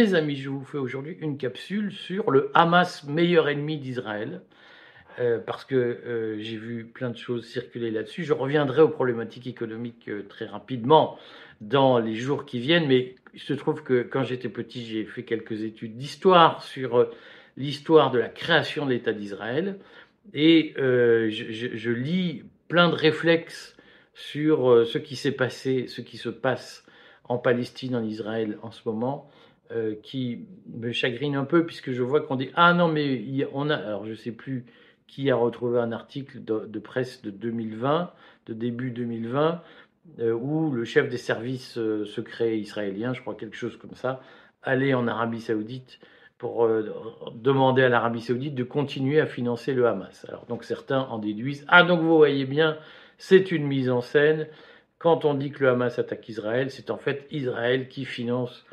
Mes amis, je vous fais aujourd'hui une capsule sur le Hamas, meilleur ennemi d'Israël, euh, parce que euh, j'ai vu plein de choses circuler là-dessus. Je reviendrai aux problématiques économiques euh, très rapidement dans les jours qui viennent, mais il se trouve que quand j'étais petit, j'ai fait quelques études d'histoire sur l'histoire de la création de l'État d'Israël, et je, lis plein de réflexes sur ce qui s'est passé, ce qui se passe en Palestine, en Israël en ce moment. Euh, qui me chagrine un peu puisque je vois qu'on dit ah non mais on a alors je sais plus qui a retrouvé un article de, presse de 2020 de début 2020 euh, où le chef des services euh, secrets israéliens je crois quelque chose comme ça allait en Arabie Saoudite pour demander à l'Arabie Saoudite de continuer à financer le Hamas. Alors donc certains en déduisent ah donc vous voyez bien c'est une mise en scène. Quand on dit que le Hamas attaque Israël c'est en fait Israël qui finance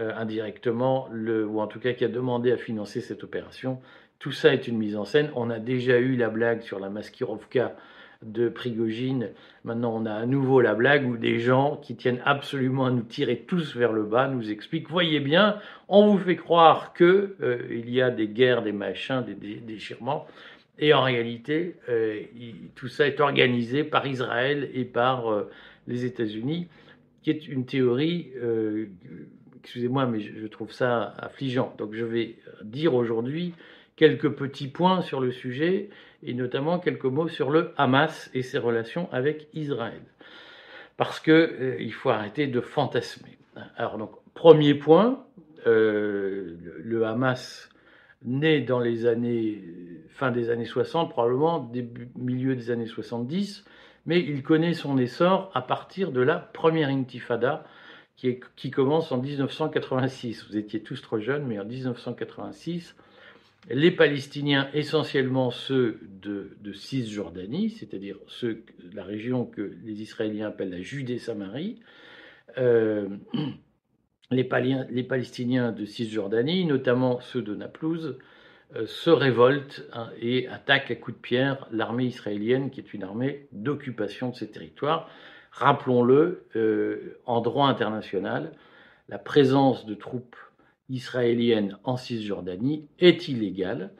euh, indirectement, ou en tout cas qui a demandé à financer cette opération. Tout ça est une mise en scène. On a déjà eu la blague sur la Maskirovka de Prigogine. Maintenant, on a à nouveau la blague où des gens qui tiennent absolument à nous tirer tous vers le bas nous expliquent voyez bien, on vous fait croire que euh, il y a des guerres, des machins, des, déchirements. Et en réalité, euh, tout ça est organisé par Israël et par les États-Unis, qui est une théorie excusez-moi, mais je trouve ça affligeant. Donc je vais dire aujourd'hui quelques petits points sur le sujet et notamment quelques mots sur le Hamas et ses relations avec Israël. Parce qu'il euh, faut arrêter de fantasmer. Alors donc premier point, euh, le Hamas naît dans les années fin des années 60, probablement début milieu des années 70, mais il connaît son essor à partir de la première intifada qui, commence en 1986. Vous étiez tous trop jeunes, mais en 1986, les Palestiniens, essentiellement ceux de, Cisjordanie, c'est-à-dire ceux, la région que les Israéliens appellent la Judée-Samarie, euh, les, les, Palestiniens de Cisjordanie, notamment ceux de Naplouse, euh, se révoltent hein, et attaquent à coups de pierre l'armée israélienne, qui est une armée d'occupation de ces territoires. Rappelons-le, euh, en droit international, la présence de troupes israéliennes en Cisjordanie est illégale.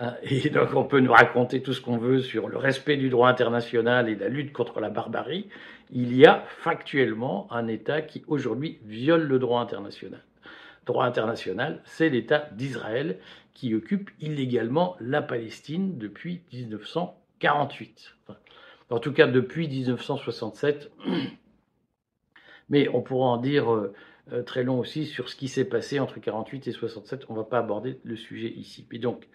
Hein, et donc on peut nous raconter tout ce qu'on veut sur le respect du droit international et la lutte contre la barbarie. Il y a factuellement un État qui aujourd'hui viole le droit international. Droit international, c'est l'État d'Israël qui occupe illégalement la Palestine depuis 1948 en tout cas depuis 1967. Mais on pourra en dire euh, euh, très long aussi sur ce qui s'est passé entre 48 et 67. On ne va pas aborder le sujet ici. Et donc,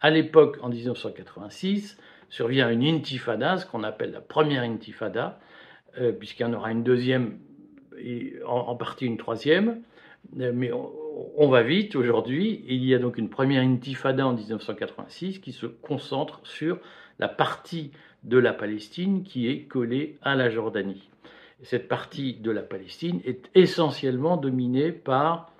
à l'époque, en 1986, survient une intifada, ce qu'on appelle la première intifada, euh, puisqu'il y en aura une deuxième et en, partie une troisième. mais on, on va vite aujourd'hui. Il y a donc une première intifada en 1986 qui se concentre sur la partie de la Palestine qui est collée à la Jordanie. cette partie de la Palestine est essentiellement dominée par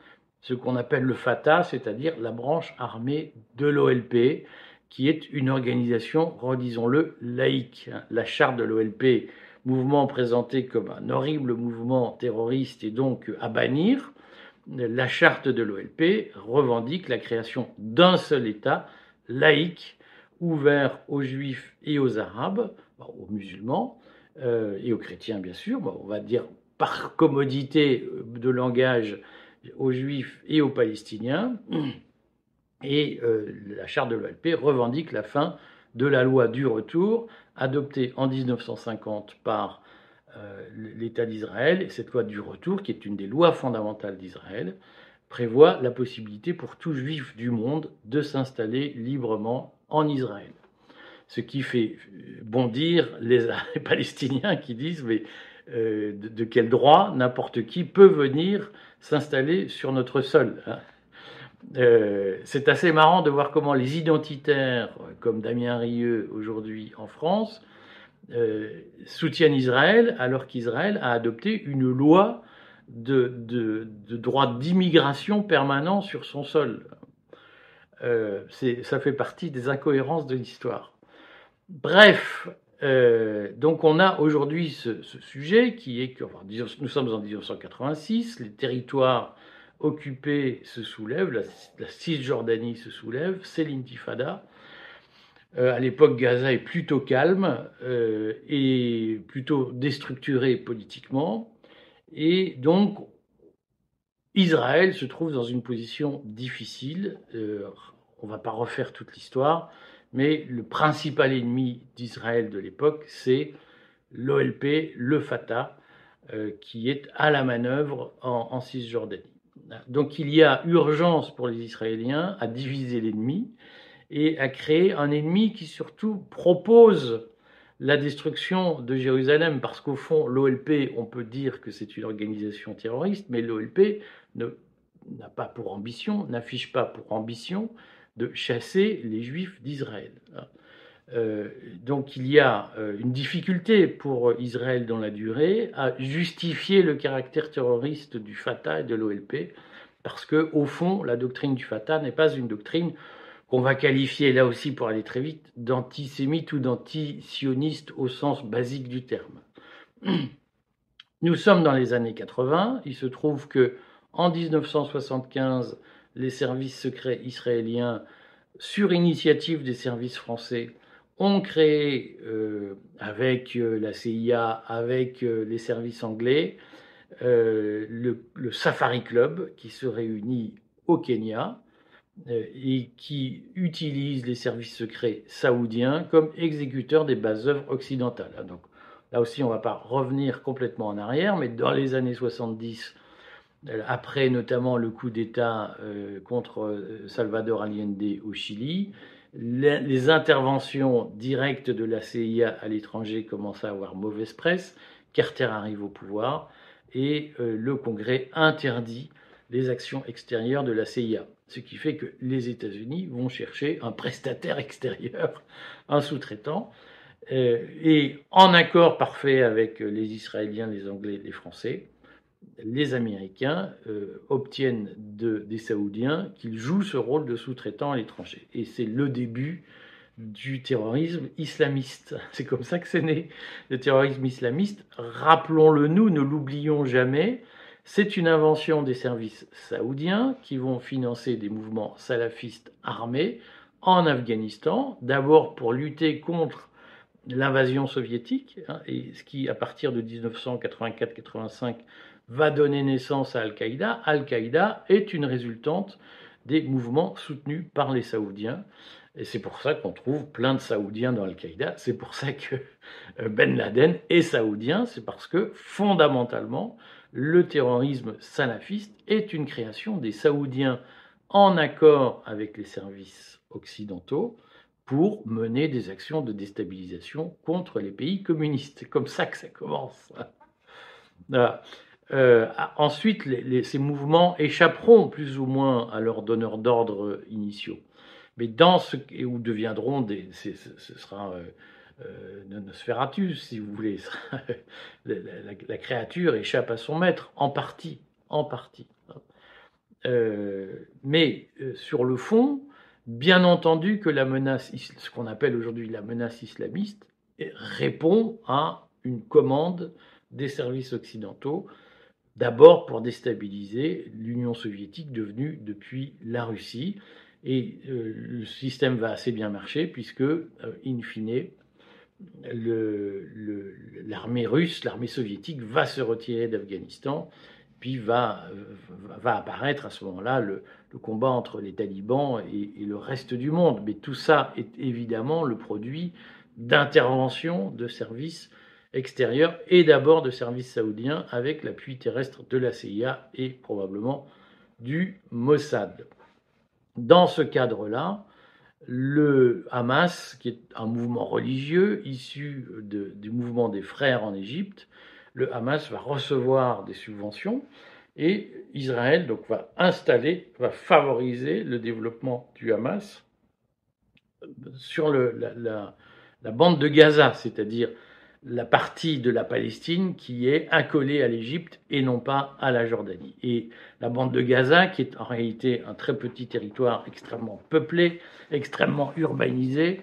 ce qu'on appelle le Fatah, c'est-à-dire la branche armée de l'OLP, qui est une organisation, redisons-le, laïque. La charte de l'OLP, mouvement présenté comme un horrible mouvement terroriste et donc à bannir, la charte de l'OLP revendique la création d'un seul État laïque ouvert aux juifs et aux arabes, aux musulmans euh, et aux chrétiens bien sûr, on va dire par commodité de langage aux juifs et aux palestiniens. Et euh, la charte de l'OLP revendique la fin de la loi du retour, adoptée en 1950 par euh, l'État d'Israël. Et cette loi du retour, qui est une des lois fondamentales d'Israël, prévoit la possibilité pour tout juif du monde de s'installer librement en Israël. Ce qui fait bondir les, Palestiniens qui disent mais euh, de, quel droit n'importe qui peut venir s'installer sur notre sol hein euh, C'est assez marrant de voir comment les identitaires, comme Damien Rieu aujourd'hui en France, euh, soutiennent Israël alors qu'Israël a adopté une loi de droit d'immigration permanent sur son sol. Euh, ça fait partie des incohérences de l'histoire. Bref, euh, donc on a aujourd'hui ce, sujet qui est que nous sommes en 1986, les territoires occupée se soulève, la, Cisjordanie se soulève, c'est l'intifada. Euh, à l'époque, Gaza est plutôt calme euh, et plutôt déstructuré politiquement. Et donc, Israël se trouve dans une position difficile. Euh, on ne va pas refaire toute l'histoire, mais le principal ennemi d'Israël de l'époque, c'est l'OLP, le Fatah, euh, qui est à la manœuvre en, Cisjordanie. Donc il y a urgence pour les Israéliens à diviser l'ennemi et à créer un ennemi qui surtout propose la destruction de Jérusalem, parce qu'au fond, l'OLP, on peut dire que c'est une organisation terroriste, mais l'OLP n'a pas pour ambition, n'affiche pas pour ambition de chasser les Juifs d'Israël. Euh, donc il y a euh, une difficulté pour Israël dans la durée à justifier le caractère terroriste du Fatah et de l'OLP, parce que au fond, la doctrine du Fatah n'est pas une doctrine qu'on va qualifier là aussi pour aller très vite d'antisémite ou d'antisioniste au sens basique du terme. Nous sommes dans les années 80. Il se trouve que en 1975, les services secrets israéliens, sur initiative des services français, ont créé, euh, avec euh, la CIA, avec euh, les services anglais, le, Safari Club qui se réunit au Kenya et qui utilise les services secrets saoudiens comme exécuteurs des bases œuvres occidentales. Donc là aussi, on ne va pas revenir complètement en arrière, mais dans les années 70, après notamment le coup d'État contre Salvador Allende au Chili, les interventions directes de la CIA à l'étranger commencent à avoir mauvaise presse, Carter arrive au pouvoir et euh, le Congrès interdit les actions extérieures de la CIA. Ce qui fait que les États-Unis vont chercher un prestataire extérieur, un sous-traitant, euh, et en accord parfait avec les Israéliens, les Anglais, les Français, les Américains euh, obtiennent des Saoudiens qu'ils jouent ce rôle de sous-traitant à l'étranger. Et c'est le début du terrorisme islamiste. C'est comme ça que c'est né, le terrorisme islamiste. Rappelons-le nous, ne l'oublions jamais. C'est une invention des services saoudiens qui vont financer des mouvements salafistes armés en Afghanistan, d'abord pour lutter contre l'invasion soviétique, hein, et ce qui, à partir de 1984-85, va donner naissance à Al-Qaïda. Al-Qaïda est une résultante des mouvements soutenus par les Saoudiens. Et c'est pour ça qu'on trouve plein de Saoudiens dans Al-Qaïda. C'est pour ça que euh, Ben Laden est saoudien. C'est parce que fondamentalement, le terrorisme salafiste est une création des Saoudiens en accord avec les services occidentaux pour mener des actions de déstabilisation contre les pays communistes. C'est comme ça que ça commence. Voilà. Euh, ensuite, ces mouvements échapperont plus ou moins à leurs donneurs d'ordre initiaux. Mais dans ce où deviendront des, ce sera euh, euh, Nosferatus, si vous voulez, la, créature échappe à son maître en partie, en partie. mais sur le fond, bien entendu que la menace, ce qu'on appelle aujourd'hui la menace islamiste, répond à une commande des services occidentaux D'abord pour déstabiliser l'Union soviétique devenue depuis la Russie. Et euh, le système va assez bien marcher puisque, euh, in fine, l'armée russe, l'armée soviétique va se retirer d'Afghanistan, puis va, va apparaître à ce moment-là le, combat entre les talibans et, et, le reste du monde. Mais tout ça est évidemment le produit d'interventions de services extérieur et d'abord de services saoudiens avec l'appui terrestre de la CIA et probablement du Mossad. Dans ce cadre-là, le Hamas, qui est un mouvement religieux issu du mouvement des frères en Égypte, le Hamas va recevoir des subventions et Israël donc va installer, va favoriser le développement du Hamas sur la, bande de Gaza, c'est-à-dire la partie de la Palestine qui est accolée à l'Égypte et non pas à la Jordanie. Et la bande de Gaza, qui est en réalité un très petit territoire extrêmement peuplé, extrêmement urbanisé,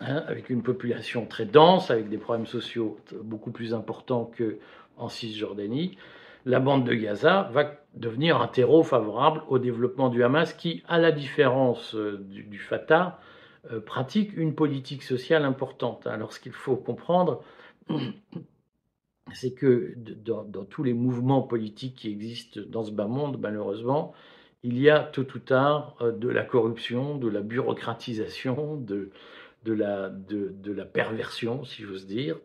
hein, avec une population très dense, avec des problèmes sociaux beaucoup plus importants qu'en Cisjordanie, la bande de Gaza va devenir un terreau favorable au développement du Hamas qui, à la différence euh, du, Fatah, euh, pratique une politique sociale importante. Alors ce qu'il faut comprendre, c'est que dans, tous les mouvements politiques qui existent dans ce bas monde, malheureusement, il y a tôt ou tard euh, de la corruption, de la bureaucratisation, de, la, perversion, si j'ose dire,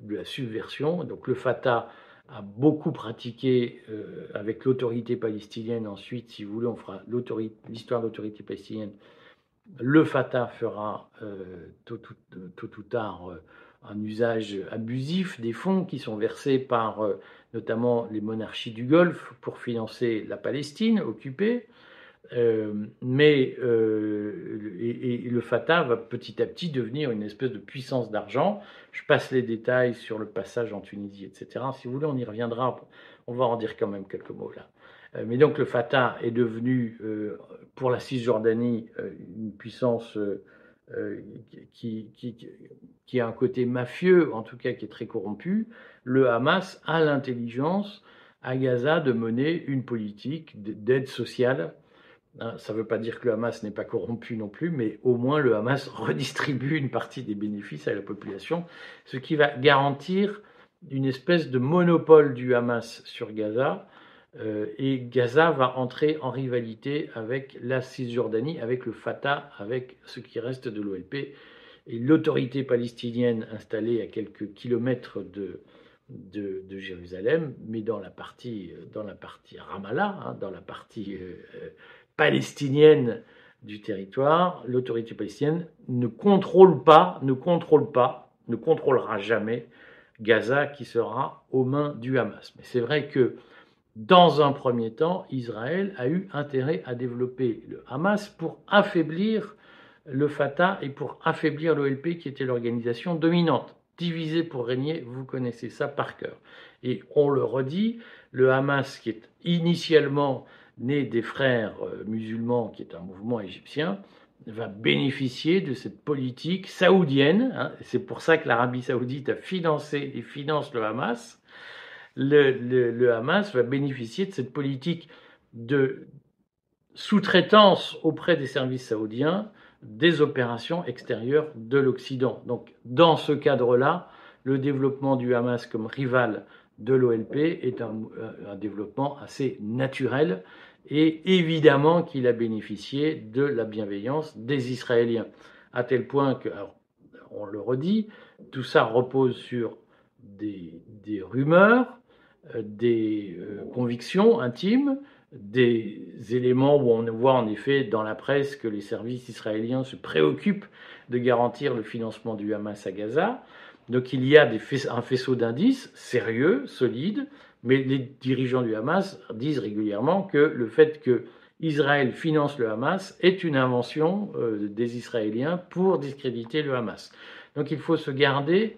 de la subversion. Donc le Fatah a beaucoup pratiqué euh, avec l'autorité palestinienne. Ensuite, si vous voulez, on fera l'histoire de l'autorité palestinienne. Le Fatah fera euh, tôt, ou tard un usage abusif des fonds qui sont versés par notamment les monarchies du Golfe pour financer la Palestine occupée. Euh, mais euh, et, le Fatah va petit à petit devenir une espèce de puissance d'argent. Je passe les détails sur le passage en Tunisie, etc. Si vous voulez, on y reviendra. On va en dire quand même quelques mots là. Euh, mais donc le Fatah est devenu, pour la Cisjordanie, une puissance qui, qui, qui, a un côté mafieux, en tout cas qui est très corrompu. Le Hamas a l'intelligence à Gaza de mener une politique d'aide sociale Hein, ça ne veut pas dire que le Hamas n'est pas corrompu non plus, mais au moins le Hamas redistribue une partie des bénéfices à la population, ce qui va garantir une espèce de monopole du Hamas sur Gaza. Euh, et Gaza va entrer en rivalité avec la Cisjordanie, avec le Fatah, avec ce qui reste de l'OLP. Et l'autorité palestinienne installée à quelques kilomètres de, de, Jérusalem, mais dans la partie, dans la partie Ramallah, hein, dans la partie euh, palestinienne du territoire, l'autorité palestinienne ne contrôle pas, ne contrôle pas, ne contrôlera jamais Gaza qui sera aux mains du Hamas. Mais c'est vrai que dans un premier temps, Israël a eu intérêt à développer le Hamas pour affaiblir le Fatah et pour affaiblir l'OLP qui était l'organisation dominante. Divisé pour régner, vous connaissez ça par cœur. Et on le redit, le Hamas qui est initialement né des frères euh, musulmans, qui est un mouvement égyptien, va bénéficier de cette politique saoudienne. Hein. c'est pour ça que l'Arabie saoudite a financé et finance le Hamas. Le, Hamas va bénéficier de cette politique de sous-traitance auprès des services saoudiens des opérations extérieures de l'Occident. Donc, dans ce cadre-là, le développement du Hamas comme rival de l'OLP est un, développement assez naturel et évidemment qu'il a bénéficié de la bienveillance des Israéliens, à tel point que, on le redit, tout ça repose sur des, rumeurs, euh, des euh, convictions intimes, des éléments où on voit en effet dans la presse que les services israéliens se préoccupent de garantir le financement du Hamas à Gaza. Donc il y a un faisceau d'indices sérieux, solides, mais les dirigeants du Hamas disent régulièrement que le fait que Israël finance le Hamas est une invention euh, des Israéliens pour discréditer le Hamas. Donc il faut se garder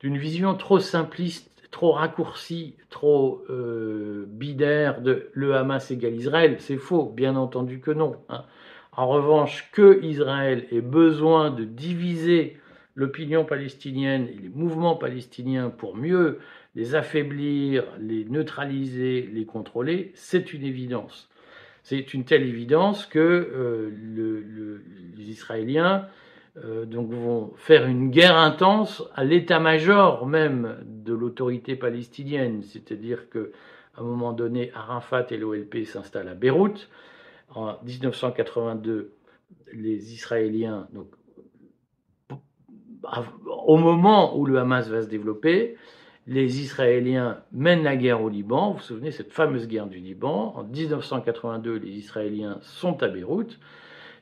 d'une vision trop simpliste, trop raccourcie, trop euh, de le Hamas égale Israël. C'est faux, bien entendu que non. Hein. En revanche, que Israël ait besoin de diviser l'opinion palestinienne et les mouvements palestiniens pour mieux les affaiblir, les neutraliser, les contrôler, c'est une évidence. C'est une telle évidence que euh, les Israéliens donc vont faire une guerre intense à l'état-major même de l'autorité palestinienne, c'est-à-dire que à un moment donné, Arafat et l'OLP s'installent à Beyrouth. En 1982, les Israéliens, donc, au moment où le Hamas va se développer, les Israéliens mènent la guerre au Liban. Vous vous souvenez, cette fameuse guerre du Liban? En 1982, les Israéliens sont à Beyrouth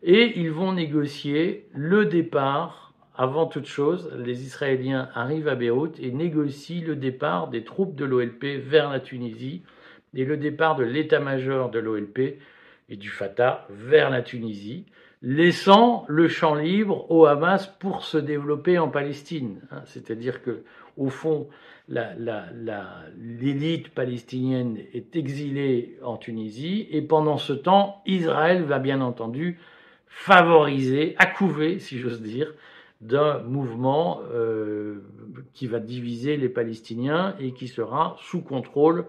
et ils vont négocier le départ. Avant toute chose, les Israéliens arrivent à Beyrouth et négocient le départ des troupes de l'OLP vers la Tunisie et le départ de l'état-major de l'OLP et du Fatah vers la Tunisie, laissant le champ libre au Hamas pour se développer en Palestine. Hein, c'est-à-dire que, au fond, l'élite palestinienne est exilée en Tunisie et pendant ce temps, Israël va bien entendu favoriser, accouver, si j'ose dire, d'un mouvement euh, qui va diviser les Palestiniens et qui sera sous contrôle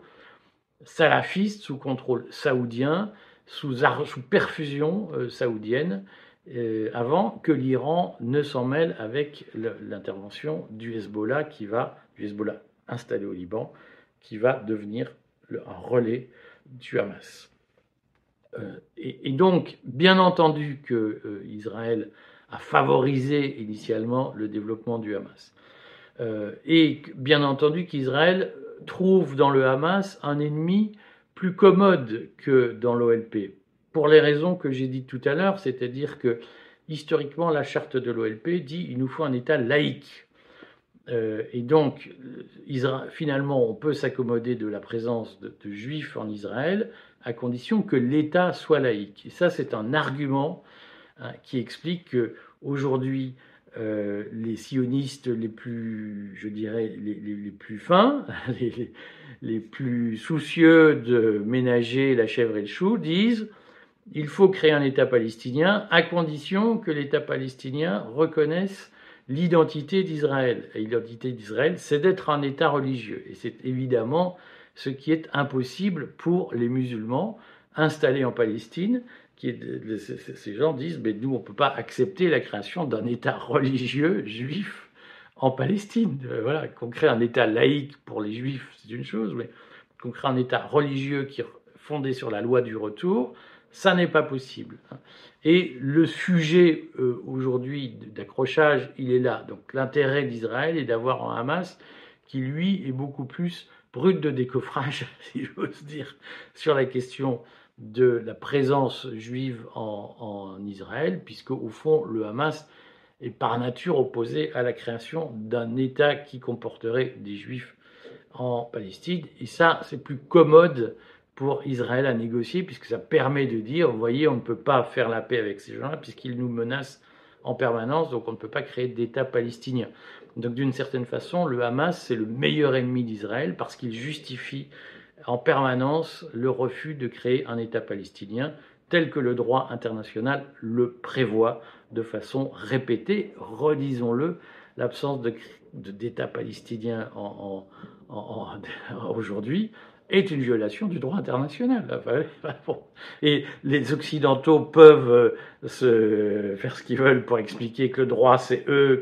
salafiste sous contrôle saoudien, sous, sous perfusion euh, saoudienne, euh, avant que l'Iran ne s'en mêle avec l'intervention du Hezbollah qui va, du Hezbollah installé au Liban, qui va devenir un relais du Hamas. Euh, et, donc, bien entendu que Israël a favorisé initialement le développement du Hamas. et bien entendu qu'Israël trouve dans le Hamas un ennemi plus commode que dans l'OLP, pour les raisons que j'ai dites tout à l'heure, c'est-à-dire que historiquement, la charte de l'OLP dit il nous faut un État laïque. Euh, et donc, finalement, on peut s'accommoder de la présence de, juifs en Israël à condition que l'État soit laïque. Et ça, c'est un argument hein, qui explique que aujourd'hui, euh, les sionistes les plus, je dirais, les, plus fins, les, plus soucieux de ménager la chèvre et le chou, disent il faut créer un État palestinien à condition que l'État palestinien reconnaisse l'identité d'Israël. Et l'identité d'Israël, c'est d'être un État religieux. Et c'est évidemment ce qui est impossible pour les musulmans installés en Palestine qui ces gens disent, mais nous, on ne peut pas accepter la création d'un État religieux juif en Palestine. Euh, voilà, qu'on crée un État laïque pour les juifs, c'est une chose, mais qu'on crée un État religieux qui est fondé sur la loi du retour, ça n'est pas possible. Et le sujet euh, aujourd'hui d'accrochage, il est là. Donc l'intérêt d'Israël est d'avoir un Hamas qui, lui, est beaucoup plus brut de décoffrage, si j'ose dire, sur la question de la présence juive en, Israël, puisque au fond, le Hamas est par nature opposé à la création d'un État qui comporterait des juifs en Palestine. Et ça, c'est plus commode pour Israël à négocier, puisque ça permet de dire, vous voyez, on ne peut pas faire la paix avec ces gens-là, puisqu'ils nous menacent en permanence, donc on ne peut pas créer d'État palestinien. Donc d'une certaine façon, le Hamas, c'est le meilleur ennemi d'Israël, parce qu'il justifie en permanence le refus de créer un État palestinien tel que le droit international le prévoit de façon répétée. Redisons-le, l'absence d'État palestinien aujourd'hui est une violation du droit international. Et les Occidentaux peuvent euh, se faire ce qu'ils veulent pour expliquer que le droit, c'est eux,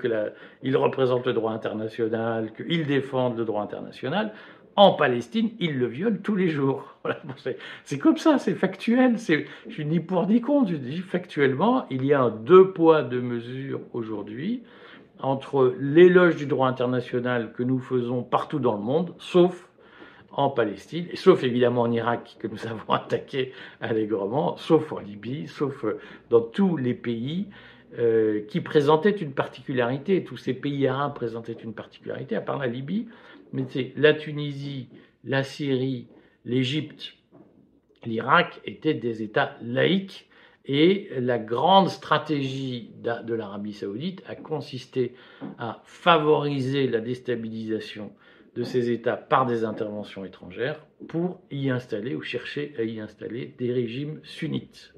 qu'ils représentent le droit international, qu'ils défendent le droit international en Palestine, ils le violent tous les jours. c'est comme ça, c'est factuel. Je suis ni pour ni contre. Je dis factuellement, il y a un deux poids, deux mesures aujourd'hui entre l'éloge du droit international que nous faisons partout dans le monde, sauf en Palestine, sauf évidemment en Irak que nous avons attaqué allègrement, sauf en Libye, sauf dans tous les pays euh, qui présentaient une particularité. Tous ces pays arabes présentaient une particularité, à part la Libye mais c'est la Tunisie, la Syrie, l'Égypte, l'Irak étaient des États laïques et la grande stratégie de l'Arabie saoudite a consisté à favoriser la déstabilisation de ces États par des interventions étrangères pour y installer ou chercher à y installer des régimes sunnites.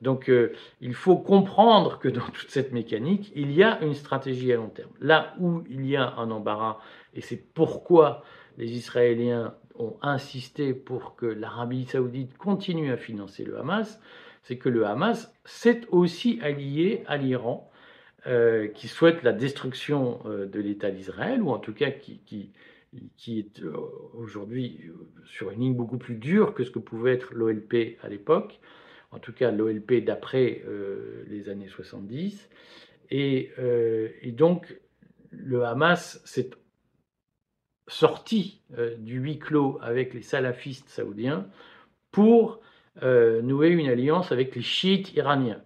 Donc euh, il faut comprendre que dans toute cette mécanique, il y a une stratégie à long terme. Là où il y a un embarras, et c'est pourquoi les Israéliens ont insisté pour que l'Arabie saoudite continue à financer le Hamas, c'est que le Hamas s'est aussi allié à l'Iran, euh, qui souhaite la destruction euh, de l'État d'Israël, ou en tout cas qui, qui est aujourd'hui sur une ligne beaucoup plus dure que ce que pouvait être l'OLP à l'époque en tout cas l'OLP d'après euh, les années 70. Euh, et, donc le Hamas s'est sorti euh, du huis clos avec les salafistes saoudiens pour nouer une alliance avec les chiites iraniens.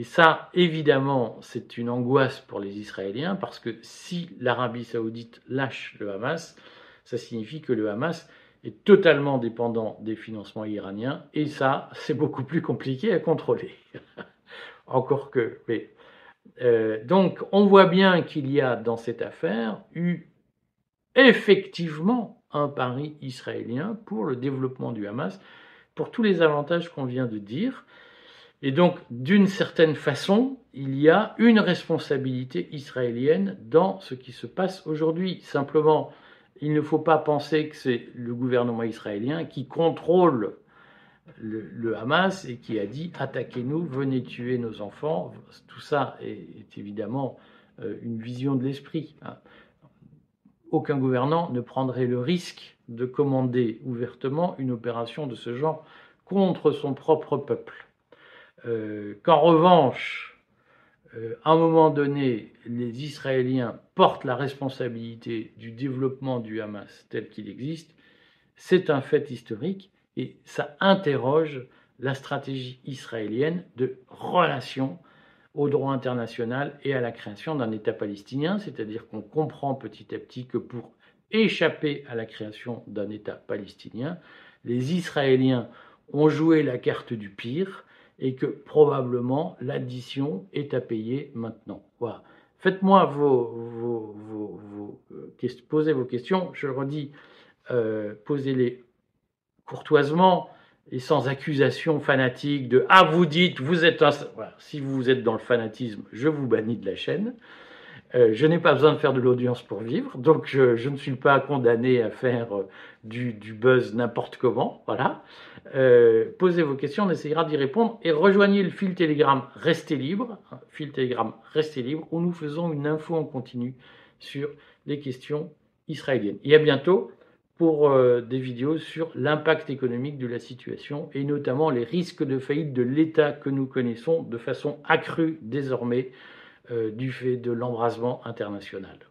Et ça, évidemment, c'est une angoisse pour les Israéliens parce que si l'Arabie saoudite lâche le Hamas, ça signifie que le Hamas est totalement dépendant des financements iraniens, et ça, c'est beaucoup plus compliqué à contrôler. Encore que, mais, euh, donc, on voit bien qu'il y a dans cette affaire eu effectivement un pari israélien pour le développement du Hamas, pour tous les avantages qu'on vient de dire. Et donc, d'une certaine façon, il y a une responsabilité israélienne dans ce qui se passe aujourd'hui. Simplement, il ne faut pas penser que c'est le gouvernement israélien qui contrôle le, Hamas et qui a dit attaquez-nous, venez tuer nos enfants. Tout ça est, évidemment euh, une vision de l'esprit. Hein. Aucun gouvernant ne prendrait le risque de commander ouvertement une opération de ce genre contre son propre peuple. Euh, qu'en revanche, euh, à un moment donné, les Israéliens portent la responsabilité du développement du Hamas tel qu'il existe, c'est un fait historique et ça interroge la stratégie israélienne de relation au droit international et à la création d'un État palestinien, c'est-à-dire qu'on comprend petit à petit que pour échapper à la création d'un État palestinien, les Israéliens ont joué la carte du pire et que probablement l'addition est à payer maintenant. Voilà. Faites-moi vos, vos, vos, euh, posez vos questions. Je redis, euh, posez-les courtoisement et sans accusation fanatique de ah vous dites vous êtes un si vous êtes dans le fanatisme je vous bannis de la chaîne euh, je n'ai pas besoin de faire de l'audience pour vivre donc je, ne suis pas condamné à faire euh, du, buzz n'importe comment voilà. Euh, posez vos questions on essayera d'y répondre et rejoignez le fil Telegram restez libre fil Telegram restez libre où nous faisons une info en continu sur les questions israéliennes. Et à bientôt pour des vidéos sur l'impact économique de la situation et notamment les risques de faillite de l'État que nous connaissons de façon accrue désormais du fait de l'embrasement international.